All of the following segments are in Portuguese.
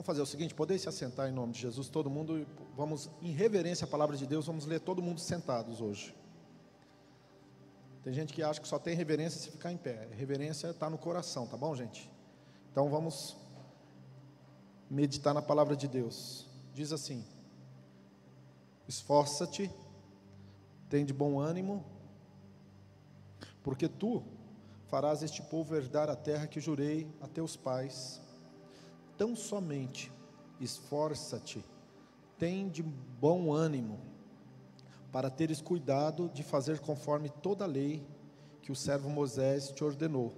Vamos fazer o seguinte: poder se assentar em nome de Jesus, todo mundo, vamos, em reverência à palavra de Deus, vamos ler todo mundo sentados hoje. Tem gente que acha que só tem reverência se ficar em pé. Reverência está no coração, tá bom, gente? Então vamos meditar na palavra de Deus. Diz assim: Esforça-te, tem de bom ânimo, porque tu farás este povo herdar a terra que jurei a teus pais Tão somente esforça-te, tem de bom ânimo, para teres cuidado de fazer conforme toda a lei que o servo Moisés te ordenou.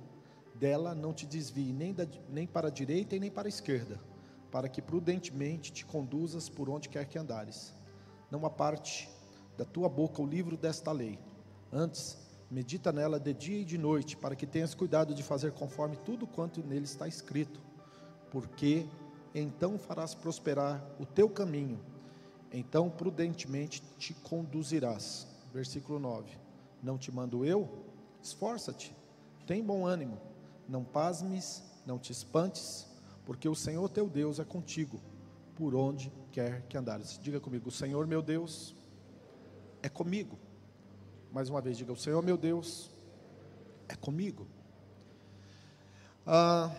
Dela não te desvie nem, da, nem para a direita e nem para a esquerda, para que prudentemente te conduzas por onde quer que andares. Não aparte da tua boca o livro desta lei. Antes, medita nela de dia e de noite, para que tenhas cuidado de fazer conforme tudo quanto nele está escrito porque então farás prosperar o teu caminho, então prudentemente te conduzirás. Versículo 9: Não te mando eu? Esforça-te, tem bom ânimo, não pasmes, não te espantes, porque o Senhor teu Deus é contigo, por onde quer que andares. Diga comigo: O Senhor meu Deus é comigo. Mais uma vez, diga: O Senhor meu Deus é comigo. Ah,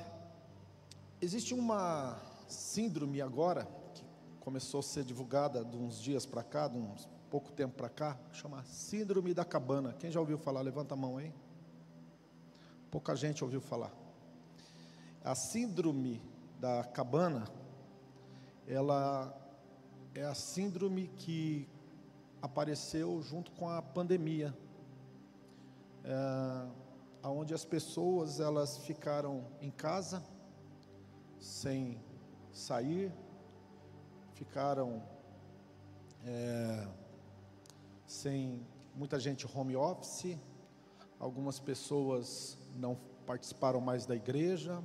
Existe uma síndrome agora, que começou a ser divulgada de uns dias para cá, de uns pouco tempo para cá, chama Síndrome da Cabana. Quem já ouviu falar? Levanta a mão aí. Pouca gente ouviu falar. A síndrome da cabana, ela é a síndrome que apareceu junto com a pandemia, é, onde as pessoas elas ficaram em casa sem sair, ficaram é, sem muita gente home office, algumas pessoas não participaram mais da igreja,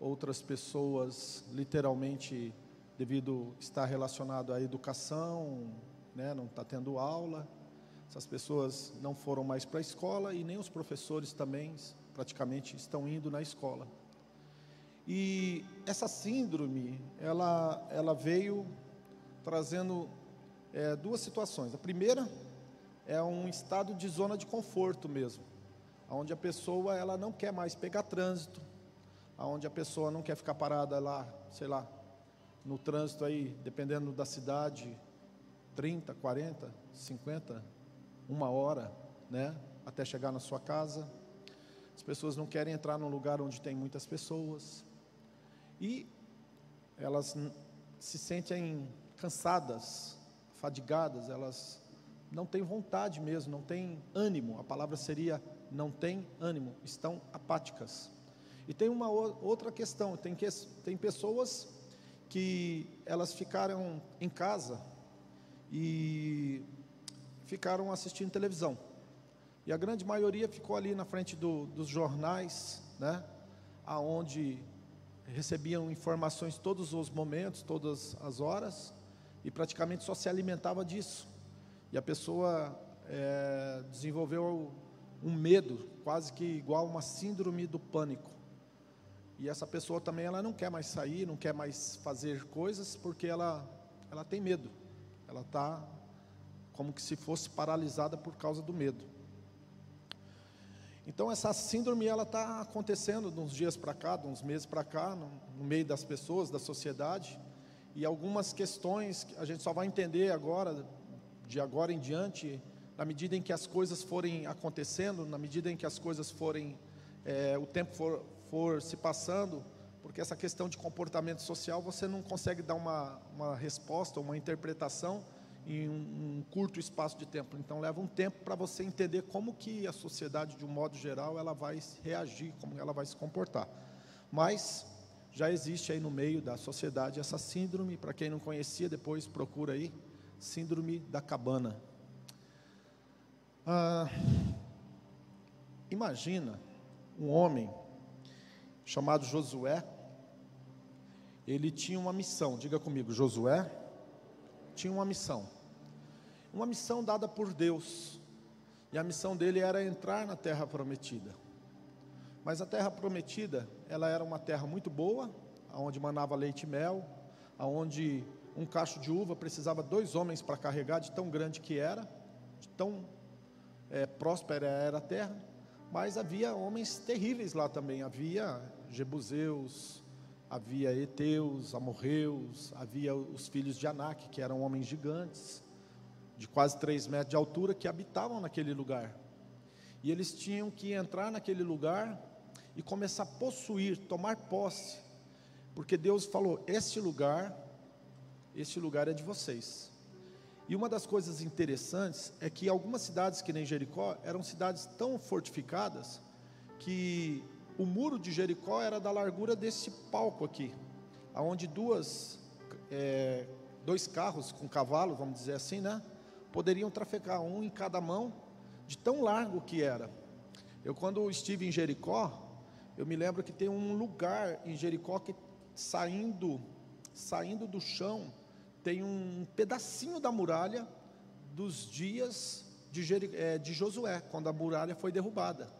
outras pessoas literalmente devido estar relacionado à educação, né, não está tendo aula, essas pessoas não foram mais para a escola e nem os professores também praticamente estão indo na escola. E essa síndrome, ela, ela veio trazendo é, duas situações. A primeira é um estado de zona de conforto mesmo, onde a pessoa ela não quer mais pegar trânsito, onde a pessoa não quer ficar parada lá, sei lá, no trânsito aí, dependendo da cidade, 30, 40, 50, uma hora, né, até chegar na sua casa. As pessoas não querem entrar num lugar onde tem muitas pessoas e elas se sentem cansadas, fadigadas, elas não têm vontade mesmo, não têm ânimo. A palavra seria não tem ânimo, estão apáticas. E tem uma outra questão, tem, que, tem pessoas que elas ficaram em casa e ficaram assistindo televisão. E a grande maioria ficou ali na frente do, dos jornais, né, aonde recebiam informações todos os momentos, todas as horas, e praticamente só se alimentava disso. E a pessoa é, desenvolveu um medo, quase que igual uma síndrome do pânico. E essa pessoa também ela não quer mais sair, não quer mais fazer coisas, porque ela, ela tem medo. Ela está como que se fosse paralisada por causa do medo. Então essa síndrome ela está acontecendo de uns dias para cá, de uns meses para cá, no, no, meio das pessoas, da sociedade, e algumas questões que a gente só vai entender agora, de agora em diante, na medida em que as coisas forem acontecendo, na medida em que as coisas forem, é, o tempo for, for se passando, porque essa questão de comportamento social você não consegue dar uma, uma resposta, uma interpretação em um, curto espaço de tempo. Então leva um tempo para você entender como que a sociedade, de um modo geral, ela vai reagir, como ela vai se comportar. Mas já existe aí no meio da sociedade essa síndrome, para quem não conhecia, depois procura aí, síndrome da cabana. Ah, imagina um homem chamado Josué, ele tinha uma missão, diga comigo, Josué tinha uma missão. Uma missão dada por Deus. E a missão dele era entrar na terra prometida. Mas a terra prometida, ela era uma terra muito boa, onde manava leite e mel, aonde um cacho de uva precisava dois homens para carregar, de tão grande que era, de tão é, próspera era a terra, mas havia homens terríveis lá também, havia Jebuseus, havia Eteus, Amorreus, havia os filhos de Anak, que eram homens gigantes, de quase três metros de altura, que habitavam naquele lugar. E eles tinham que entrar naquele lugar e começar a possuir, tomar posse, porque Deus falou: este lugar, este lugar é de vocês. E uma das coisas interessantes é que algumas cidades, que nem Jericó, eram cidades tão fortificadas que o muro de Jericó era da largura desse palco aqui, aonde duas, é, dois carros com cavalo, vamos dizer assim, né, poderiam trafegar um em cada mão, de tão largo que era. Eu quando estive em Jericó, eu me lembro que tem um lugar em Jericó que saindo, saindo do chão, tem um pedacinho da muralha dos dias de, é, de Josué, quando a muralha foi derrubada.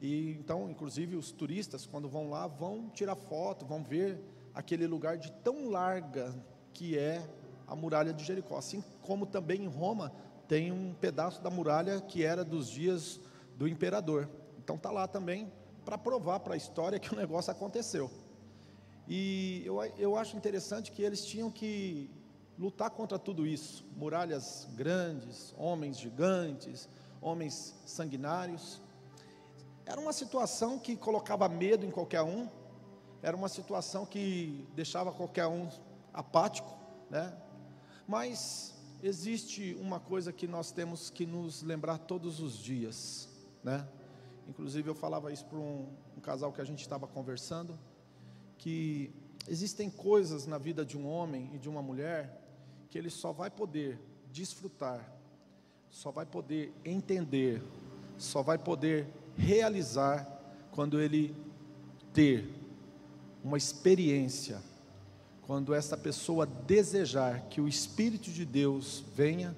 E então, inclusive, os turistas, quando vão lá, vão tirar foto, vão ver aquele lugar de tão larga que é a muralha de Jericó. Assim como também em Roma tem um pedaço da muralha que era dos dias do imperador. Então está lá também para provar para a história que o negócio aconteceu. E eu, eu acho interessante que eles tinham que lutar contra tudo isso: muralhas grandes, homens gigantes, homens sanguinários. Era uma situação que colocava medo em qualquer um, era uma situação que deixava qualquer um apático, né? Mas existe uma coisa que nós temos que nos lembrar todos os dias, né? Inclusive eu falava isso para um, um casal que a gente estava conversando, que existem coisas na vida de um homem e de uma mulher que ele só vai poder desfrutar, só vai poder entender, só vai poder realizar quando ele ter uma experiência, quando essa pessoa desejar que o Espírito de Deus venha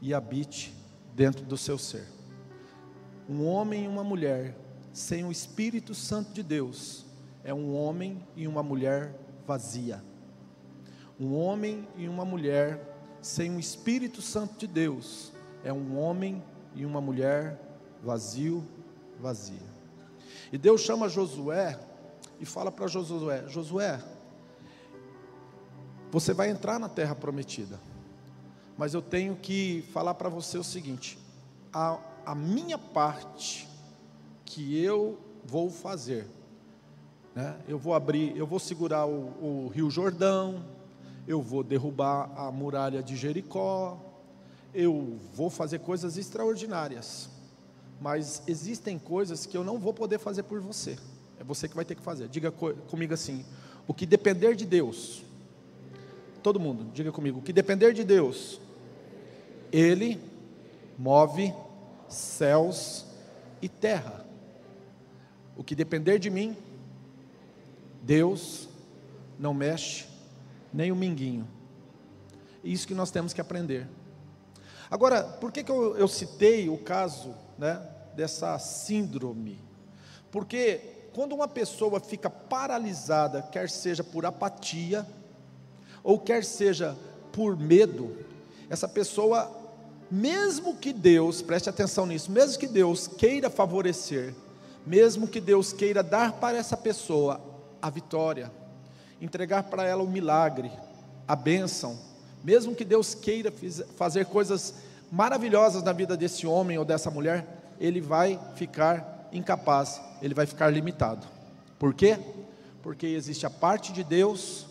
e habite dentro do seu ser. Um homem e uma mulher sem o Espírito Santo de Deus é um homem e uma mulher vazia. Um homem e uma mulher sem o Espírito Santo de Deus é um homem e uma mulher vazio, vazia. E Deus chama Josué e fala para Josué: Josué, você vai entrar na terra prometida, mas eu tenho que falar para você o seguinte: a a minha parte que eu vou fazer. Né? Eu vou abrir, eu vou segurar o, o Rio Jordão, eu vou derrubar a muralha de Jericó, eu vou fazer coisas extraordinárias. Mas existem coisas que eu não vou poder fazer por você. É você que vai ter que fazer. Diga comigo assim: o que depender de Deus, todo mundo, diga comigo: que depender de Deus, Ele move céus e terra. O que depender de mim, Deus não mexe nem o minguinho. Isso que nós temos que aprender. Agora, por que, que eu, eu citei o caso né, dessa síndrome? Porque quando uma pessoa fica paralisada, quer seja por apatia, ou quer seja por medo, essa pessoa mesmo que Deus, preste atenção nisso, mesmo que Deus queira favorecer, mesmo que Deus queira dar para essa pessoa a vitória, entregar para ela o milagre, a bênção, mesmo que Deus queira fazer coisas maravilhosas na vida desse homem ou dessa mulher, ele vai ficar incapaz, ele vai ficar limitado. Por quê? Porque existe a parte de Deus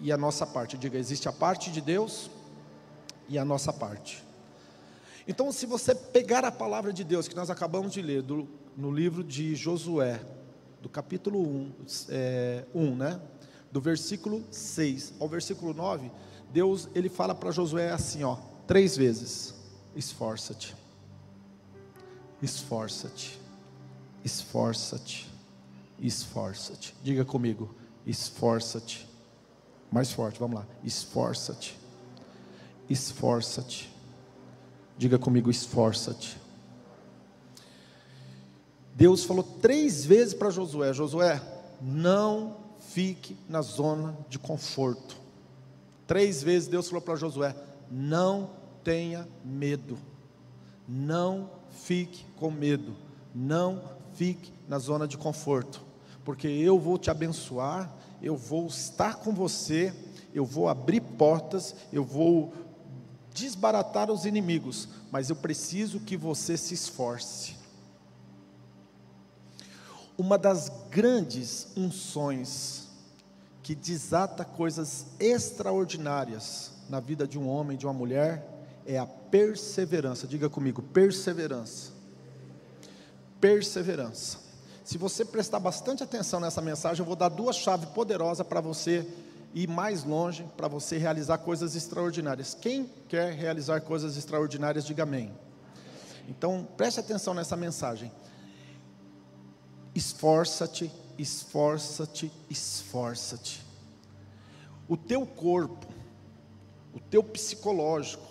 e a nossa parte. Diga, existe a parte de Deus e a nossa parte. Então, se você pegar a palavra de Deus que nós acabamos de ler do, no livro de Josué, do capítulo 1, é, 1, né? Do versículo 6 ao versículo 9, Deus ele fala para Josué assim, ó, três vezes: esforça-te, esforça-te, esforça-te, esforça-te. Diga comigo, esforça-te. Mais forte, vamos lá. Esforça-te, esforça-te Diga comigo, esforça-te. Deus falou três vezes para Josué: Josué, não fique na zona de conforto. Três vezes Deus falou para Josué: não tenha medo, não fique com medo, não fique na zona de conforto, porque eu vou te abençoar, eu vou estar com você, eu vou abrir portas, eu vou desbaratar os inimigos, mas eu preciso que você se esforce. Uma das grandes unções que desata coisas extraordinárias na vida de um homem, de uma mulher, é a perseverança. Diga comigo, perseverança. Perseverança. Se você prestar bastante atenção nessa mensagem, eu vou dar duas chaves poderosas para você ir mais longe, para você realizar coisas extraordinárias. Quem quer realizar coisas extraordinárias, diga amém. Então, preste atenção nessa mensagem. Esforça-te, esforça-te, esforça-te. O teu corpo, o teu psicológico,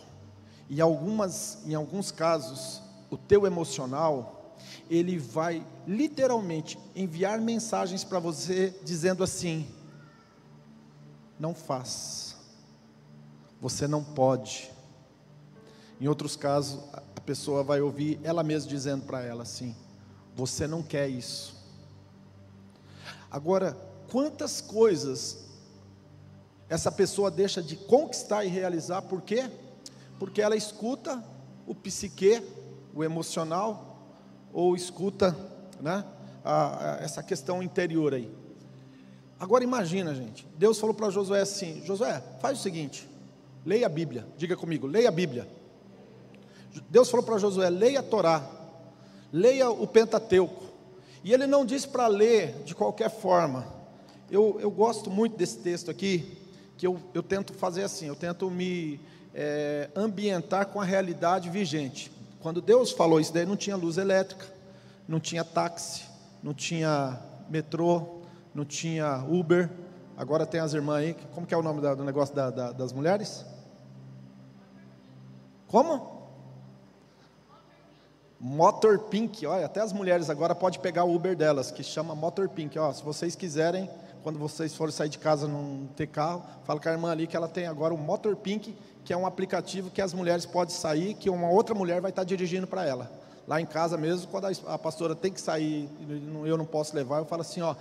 e algumas, em alguns casos, o teu emocional, ele vai literalmente enviar mensagens para você dizendo assim: não faz, você não pode. Em outros casos, a pessoa vai ouvir ela mesma dizendo para ela assim: você não quer isso. Agora, quantas coisas essa pessoa deixa de conquistar e realizar, por quê? Porque ela escuta o psique, o emocional, ou escuta né, a, a, essa questão interior aí. Agora imagina, gente, Deus falou para Josué assim: Josué, faz o seguinte, leia a Bíblia, diga comigo, leia a Bíblia. Deus falou para Josué: leia a Torá, leia o Pentateuco. E ele não disse para ler de qualquer forma. Eu, eu gosto muito desse texto aqui, que eu, eu tento fazer assim, eu tento me é, ambientar com a realidade vigente. Quando Deus falou isso daí, não tinha luz elétrica, não tinha táxi, não tinha metrô, não tinha Uber. Agora tem as irmãs aí, como que é o nome do negócio da, da, das mulheres? Como? Motor Pink, olha, até as mulheres agora podem pegar o Uber delas, que chama Motor Pink. Ó, se vocês quiserem, quando vocês forem sair de casa não ter carro, fala com a irmã ali que ela tem agora o Motor Pink, que é um aplicativo que as mulheres podem sair, que uma outra mulher vai estar dirigindo para ela. Lá em casa mesmo, quando a pastora tem que sair, eu não posso levar, eu falo assim, ó,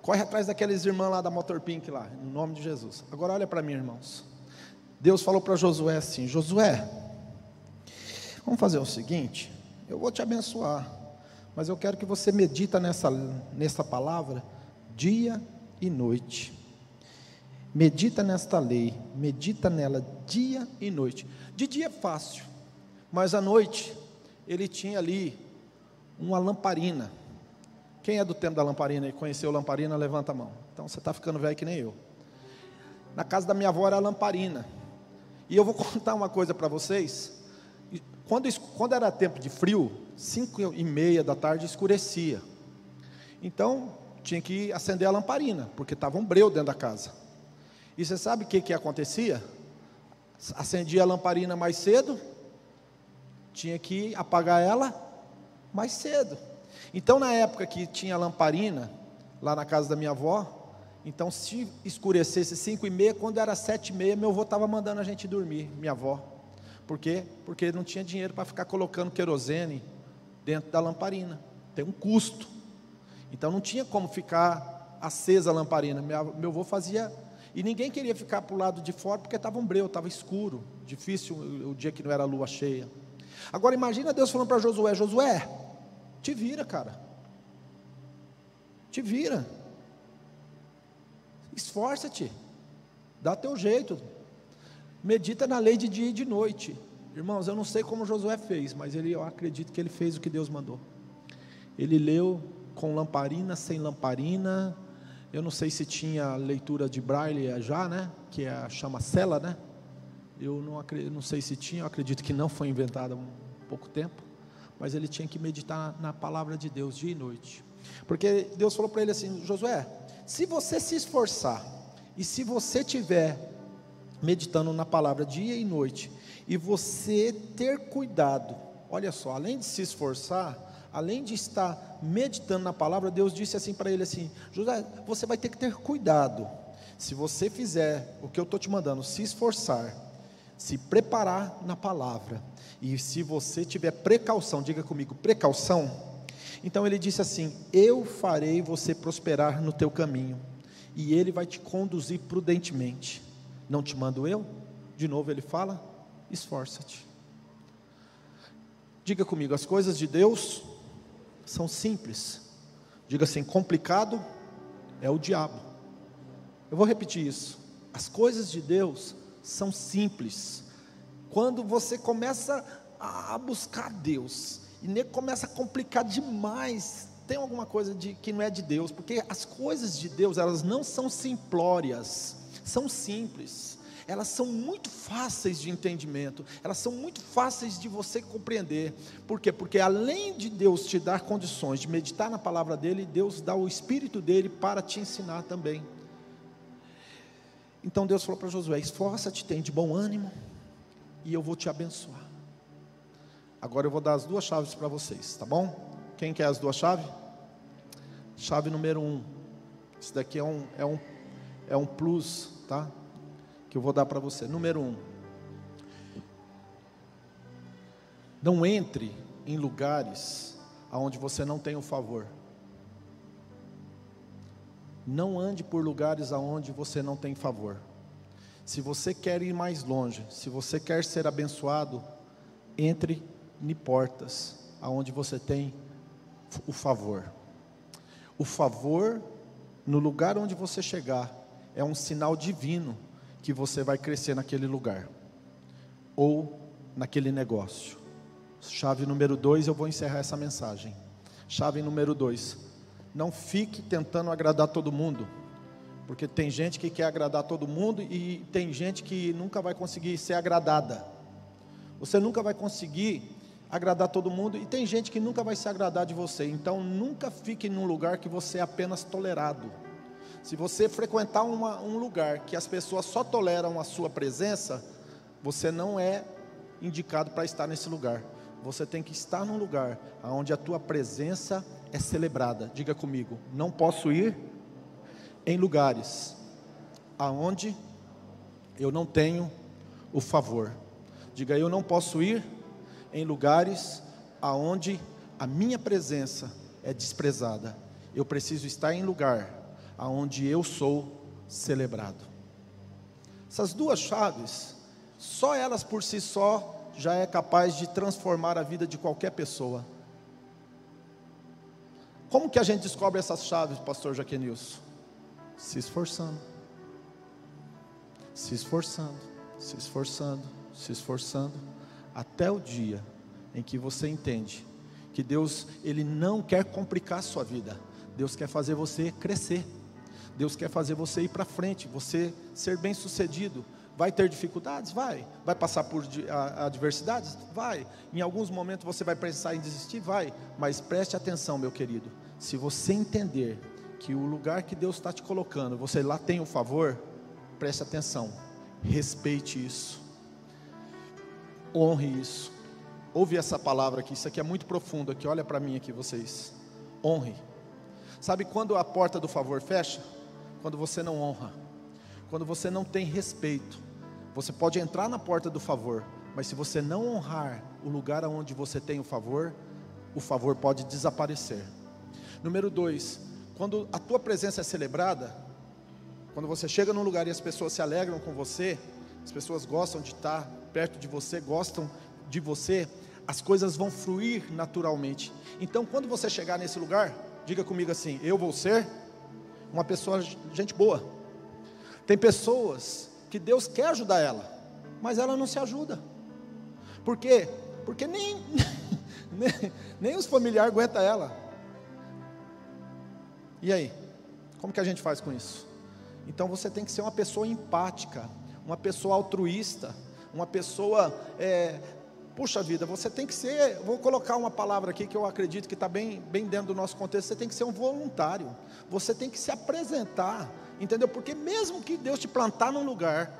corre atrás daqueles irmãs lá da Motor Pink lá, em nome de Jesus. Agora olha para mim, irmãos. Deus falou para Josué assim: Josué, vamos fazer o seguinte eu vou te abençoar, mas eu quero que você medita nessa, nessa palavra dia e noite. Medita nesta lei, medita nela dia e noite. De dia é fácil, mas à noite ele tinha ali uma lamparina. Quem é do tempo da lamparina e conheceu lamparina, levanta a mão. Então você está ficando velho que nem eu. Na casa da minha avó era a lamparina. E eu vou contar uma coisa para vocês. Quando, quando era tempo de frio, cinco e meia da tarde escurecia. Então, tinha que acender a lamparina, porque estava um breu dentro da casa. E você sabe o que, que acontecia? Acendia a lamparina mais cedo, tinha que apagar ela mais cedo. Então, na época que tinha lamparina, lá na casa da minha avó, então se escurecesse cinco e meia, quando era sete e meia, meu avô estava mandando a gente dormir, minha avó. Por quê? Porque não tinha dinheiro para ficar colocando querosene dentro da lamparina. Tem um custo. Então não tinha como ficar acesa a lamparina. Meu avô fazia. E ninguém queria ficar para o lado de fora porque estava um breu, estava escuro. Difícil o, o dia que não era lua cheia. Agora imagina Deus falando para Josué: Josué, te vira, cara. Te vira. Esforça-te. Dá teu jeito. Medita na lei de dia e de noite. Irmãos, eu não sei como Josué fez, mas ele, eu acredito que ele fez o que Deus mandou. Ele leu com lamparina, sem lamparina. Eu não sei se tinha leitura de braille já, né? Que é, chama cela, né? Eu não, não sei se tinha, eu acredito que não foi inventada há um pouco tempo. Mas ele tinha que meditar na palavra de Deus dia e noite. Porque Deus falou para ele assim: Josué, se você se esforçar, e se você tiver meditando na palavra dia e noite, e você ter cuidado, olha só, além de se esforçar, além de estar meditando na palavra, Deus disse assim para ele assim: José, você vai ter que ter cuidado. Se você fizer o que eu estou te mandando, se esforçar, se preparar na palavra, e se você tiver precaução, diga comigo, precaução. Então ele disse assim: Eu farei você prosperar no teu caminho, e ele vai te conduzir prudentemente. Não te mando eu? De novo ele fala: esforça-te. Diga comigo, as coisas de Deus são simples. Diga assim: complicado é o diabo. Eu vou repetir isso. As coisas de Deus são simples. Quando você começa a buscar Deus e começa a complicar demais, tem alguma coisa de, que não é de Deus, porque as coisas de Deus elas não são simplórias, são simples. Elas são muito fáceis de entendimento, elas são muito fáceis de você compreender. Por quê? Porque além de Deus te dar condições de meditar na palavra dele, Deus dá o espírito dele para te ensinar também. Então Deus falou para Josué: esforça-te, tem de bom ânimo, e eu vou te abençoar. Agora eu vou dar as duas chaves para vocês, tá bom? Quem quer as duas chaves? Chave número um. Isso daqui é um, é um, é um plus, tá? Que eu vou dar para você. Número um. Não entre em lugares aonde você não tem o favor. Não ande por lugares aonde você não tem favor. Se você quer ir mais longe, se você quer ser abençoado, entre em portas aonde você tem o favor. O favor no lugar onde você chegar é um sinal divino que você vai crescer naquele lugar ou naquele negócio. Chave número dois, eu vou encerrar essa mensagem. Chave número dois, não fique tentando agradar todo mundo, porque tem gente que quer agradar todo mundo e tem gente que nunca vai conseguir ser agradada. Você nunca vai conseguir agradar todo mundo e tem gente que nunca vai se agradar de você. Então nunca fique num lugar que você é apenas tolerado. Se você frequentar uma, um lugar que as pessoas só toleram a sua presença, você não é indicado para estar nesse lugar. Você tem que estar num lugar onde a tua presença é celebrada. Diga comigo, não posso ir em lugares aonde eu não tenho o favor. Diga, eu não posso ir em lugares aonde a minha presença é desprezada. Eu preciso estar em lugar aonde eu sou celebrado. Essas duas chaves, só elas por si só já é capaz de transformar a vida de qualquer pessoa. Como que a gente descobre essas chaves, pastor Jaquenilson? Se esforçando. Se esforçando, se esforçando, se esforçando, até o dia em que você entende que Deus, ele não quer complicar a sua vida. Deus quer fazer você crescer. Deus quer fazer você ir para frente, você ser bem-sucedido. Vai ter dificuldades? Vai. Vai passar por adversidades? Vai. Em alguns momentos você vai pensar em desistir? Vai. Mas preste atenção, meu querido. Se você entender que o lugar que Deus está te colocando, você lá tem o favor, preste atenção. Respeite isso. Honre isso. Ouve essa palavra aqui, isso aqui é muito profundo aqui, olha para mim aqui vocês. Honre. Sabe quando a porta do favor fecha? Quando você não honra. Quando você não tem respeito você pode entrar na porta do favor, mas se você não honrar o lugar onde você tem o favor, o favor pode desaparecer. Número dois, quando a tua presença é celebrada, quando você chega num lugar e as pessoas se alegram com você, as pessoas gostam de estar perto de você, gostam de você, as coisas vão fluir naturalmente. Então, quando você chegar nesse lugar, diga comigo assim: eu vou ser uma pessoa, gente boa. Tem pessoas que Deus quer ajudar ela, mas ela não se ajuda. Por quê? Porque nem, nem, nem os familiares aguentam ela. E aí? Como que a gente faz com isso? Então você tem que ser uma pessoa empática, uma pessoa altruísta, uma pessoa. É, puxa vida, você tem que ser. Vou colocar uma palavra aqui que eu acredito que está bem, bem dentro do nosso contexto. Você tem que ser um voluntário. Você tem que se apresentar Entendeu? Porque mesmo que Deus te plantar num lugar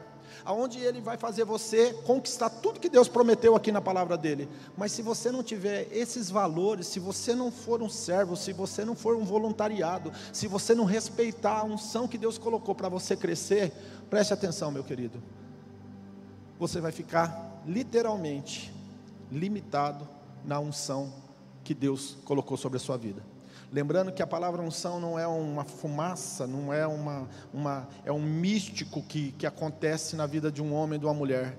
aonde ele vai fazer você conquistar tudo que Deus prometeu aqui na palavra dele. Mas se você não tiver esses valores, se você não for um servo, se você não for um voluntariado, se você não respeitar a unção que Deus colocou para você crescer, preste atenção, meu querido. Você vai ficar literalmente limitado na unção que Deus colocou sobre a sua vida. Lembrando que a palavra unção não é uma fumaça, não é uma, uma é um místico que, que acontece na vida de um homem e de uma mulher.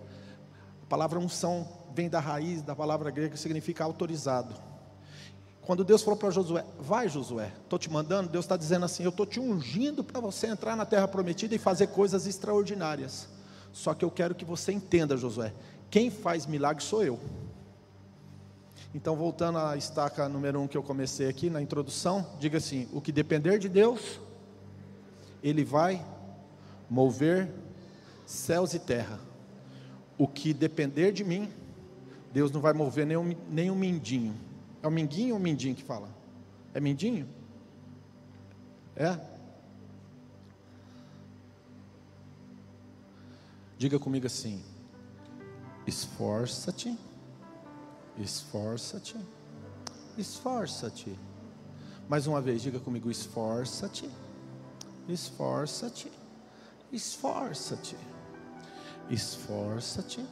A palavra unção vem da raiz da palavra grega que significa autorizado. Quando Deus falou para Josué, vai Josué, estou te mandando, Deus está dizendo assim, eu estou te ungindo para você entrar na terra prometida e fazer coisas extraordinárias. Só que eu quero que você entenda, Josué, quem faz milagre sou eu. Então, voltando à estaca número um que eu comecei aqui na introdução, diga assim: o que depender de Deus, Ele vai mover céus e terra. O que depender de mim, Deus não vai mover nem nem um mindinho. É o minguinho ou o mindinho que fala? É mindinho? É? Diga comigo assim: esforça-te Esforça-te. Esforça-te. Mais uma vez, diga comigo: esforça-te. Esforça-te. Esforça-te. Esforça-te.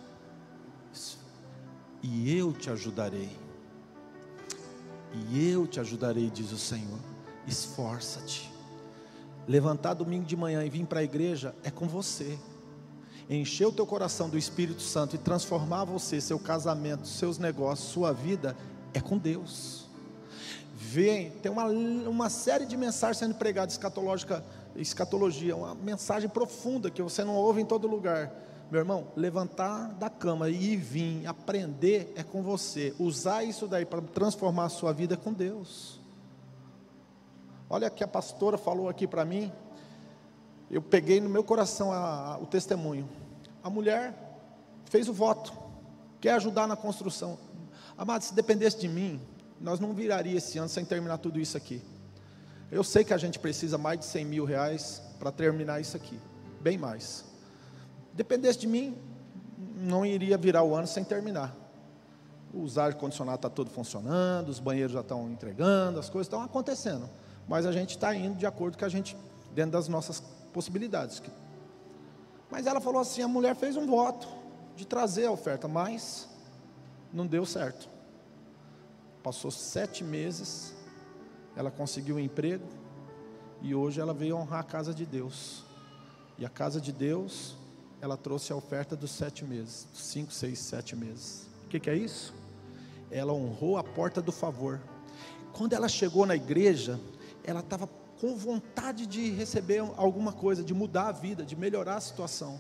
E eu te ajudarei. E eu te ajudarei, diz o Senhor. Esforça-te. Levantar domingo de manhã e vir para a igreja é com você encher o teu coração do Espírito Santo e transformar você, seu casamento, seus negócios, sua vida, é com Deus. Vem, tem uma, uma série de mensagens sendo pregadas, escatológica, escatologia, uma mensagem profunda que você não ouve em todo lugar. Meu irmão, levantar da cama e vir, aprender é com você. Usar isso daí para transformar a sua vida é com Deus. Olha que a pastora falou aqui para mim, eu peguei no meu coração a, a, o testemunho. A mulher fez o voto, quer ajudar na construção. Amado, se dependesse de mim, nós não viraria esse ano sem terminar tudo isso aqui. Eu sei que a gente precisa mais de 100 mil reais para terminar isso aqui, bem mais. Dependesse de mim, não iria virar o ano sem terminar. O ar-condicionado está todo funcionando, os banheiros já estão entregando, as coisas estão acontecendo. Mas a gente está indo de acordo com a gente, dentro das nossas possibilidades. Mas ela falou assim: a mulher fez um voto de trazer a oferta, mas não deu certo. Passou sete meses, ela conseguiu um emprego e hoje ela veio honrar a casa de Deus. E a casa de Deus, ela trouxe a oferta dos sete meses, cinco, seis, sete meses. O que, que é isso? Ela honrou a porta do favor. Quando ela chegou na igreja, ela estava com vontade de receber alguma coisa, de mudar a vida, de melhorar a situação.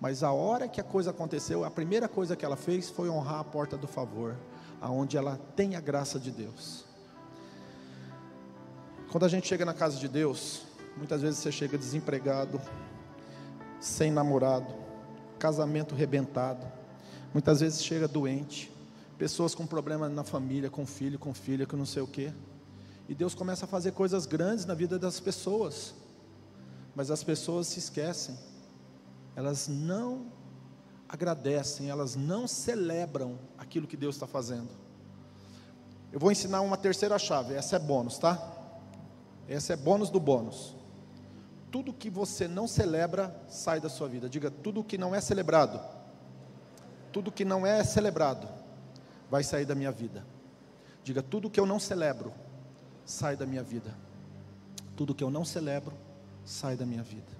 Mas a hora que a coisa aconteceu, a primeira coisa que ela fez foi honrar a porta do favor, aonde ela tem a graça de Deus. Quando a gente chega na casa de Deus, muitas vezes você chega desempregado, sem namorado, casamento rebentado, muitas vezes chega doente, pessoas com problemas na família, com filho, com filha, com não sei o quê. E Deus começa a fazer coisas grandes na vida das pessoas. Mas as pessoas se esquecem. Elas não agradecem, elas não celebram aquilo que Deus está fazendo. Eu vou ensinar uma terceira chave, essa é bônus, tá? Essa é bônus do bônus. Tudo que você não celebra sai da sua vida. Diga, tudo que não é celebrado, tudo que não é celebrado, vai sair da minha vida. Diga, tudo que eu não celebro, sai da minha vida. Tudo que eu não celebro, sai da minha vida.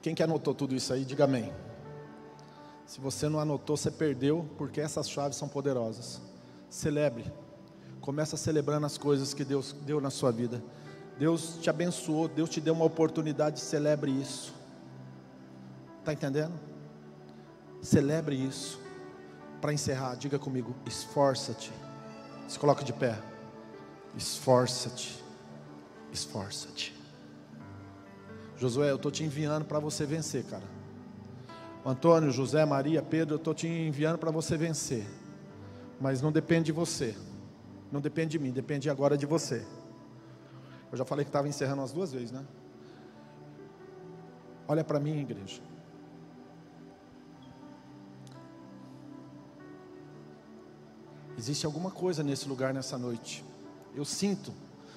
Quem que anotou tudo isso aí, diga amém. Se você não anotou, você perdeu, porque essas chaves são poderosas. Celebre. Começa celebrando as coisas que Deus deu na sua vida. Deus te abençoou, Deus te deu uma oportunidade, celebre isso. Está entendendo? Celebre isso para encerrar, diga comigo: esforça-te. Se coloca de pé. Esforça-te. Esforça-te. Josué, eu estou te enviando para você vencer, cara. Antônio, José, Maria, Pedro, eu estou te enviando para você vencer. Mas não depende de você. Não depende de mim, depende agora de você. Eu já falei que estava encerrando as duas vezes, né? Olha para mim, igreja. Existe alguma coisa nesse lugar nessa noite. Eu sinto,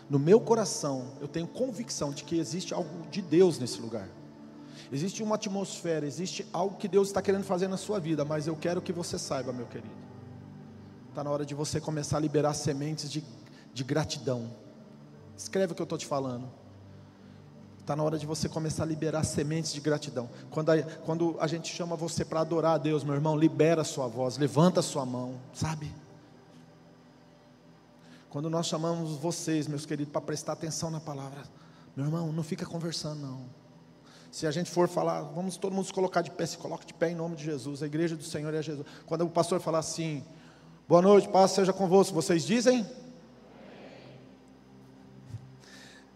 no meu coração, eu tenho convicção de que existe algo de Deus nesse lugar. Existe uma atmosfera, existe algo que Deus está querendo fazer na sua vida, mas eu quero que você saiba, meu querido. Está na hora de você começar a liberar sementes de, de gratidão. Escreve o que eu estou te falando. Está na hora de você começar a liberar sementes de gratidão. Quando a, quando a gente chama você para adorar a Deus, meu irmão, libera a sua voz, levanta a sua mão, sabe? Quando nós chamamos vocês, meus queridos, para prestar atenção na palavra, meu irmão, não fica conversando, não. Se a gente for falar, vamos todo mundo se colocar de pé, se coloque de pé em nome de Jesus. A igreja do Senhor é Jesus. Quando o pastor falar assim, boa noite, paz seja convosco, vocês dizem?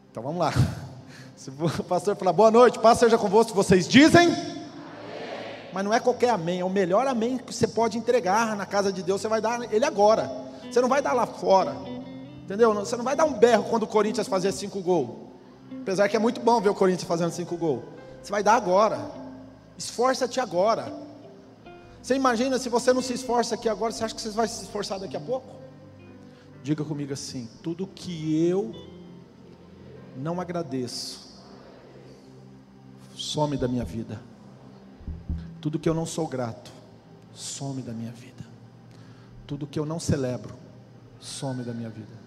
Então vamos lá. Se o pastor falar boa noite, paz seja convosco, vocês dizem? Mas não é qualquer amém, é o melhor amém que você pode entregar na casa de Deus, você vai dar ele agora. Você não vai dar lá fora. Entendeu? Você não vai dar um berro quando o Corinthians fazer cinco gols. Apesar que é muito bom ver o Corinthians fazendo cinco gols. Você vai dar agora. Esforça-te agora. Você imagina se você não se esforça aqui agora, você acha que você vai se esforçar daqui a pouco? Diga comigo assim: tudo que eu não agradeço, some da minha vida. Tudo que eu não sou grato, some da minha vida. Tudo que eu não celebro, some da minha vida.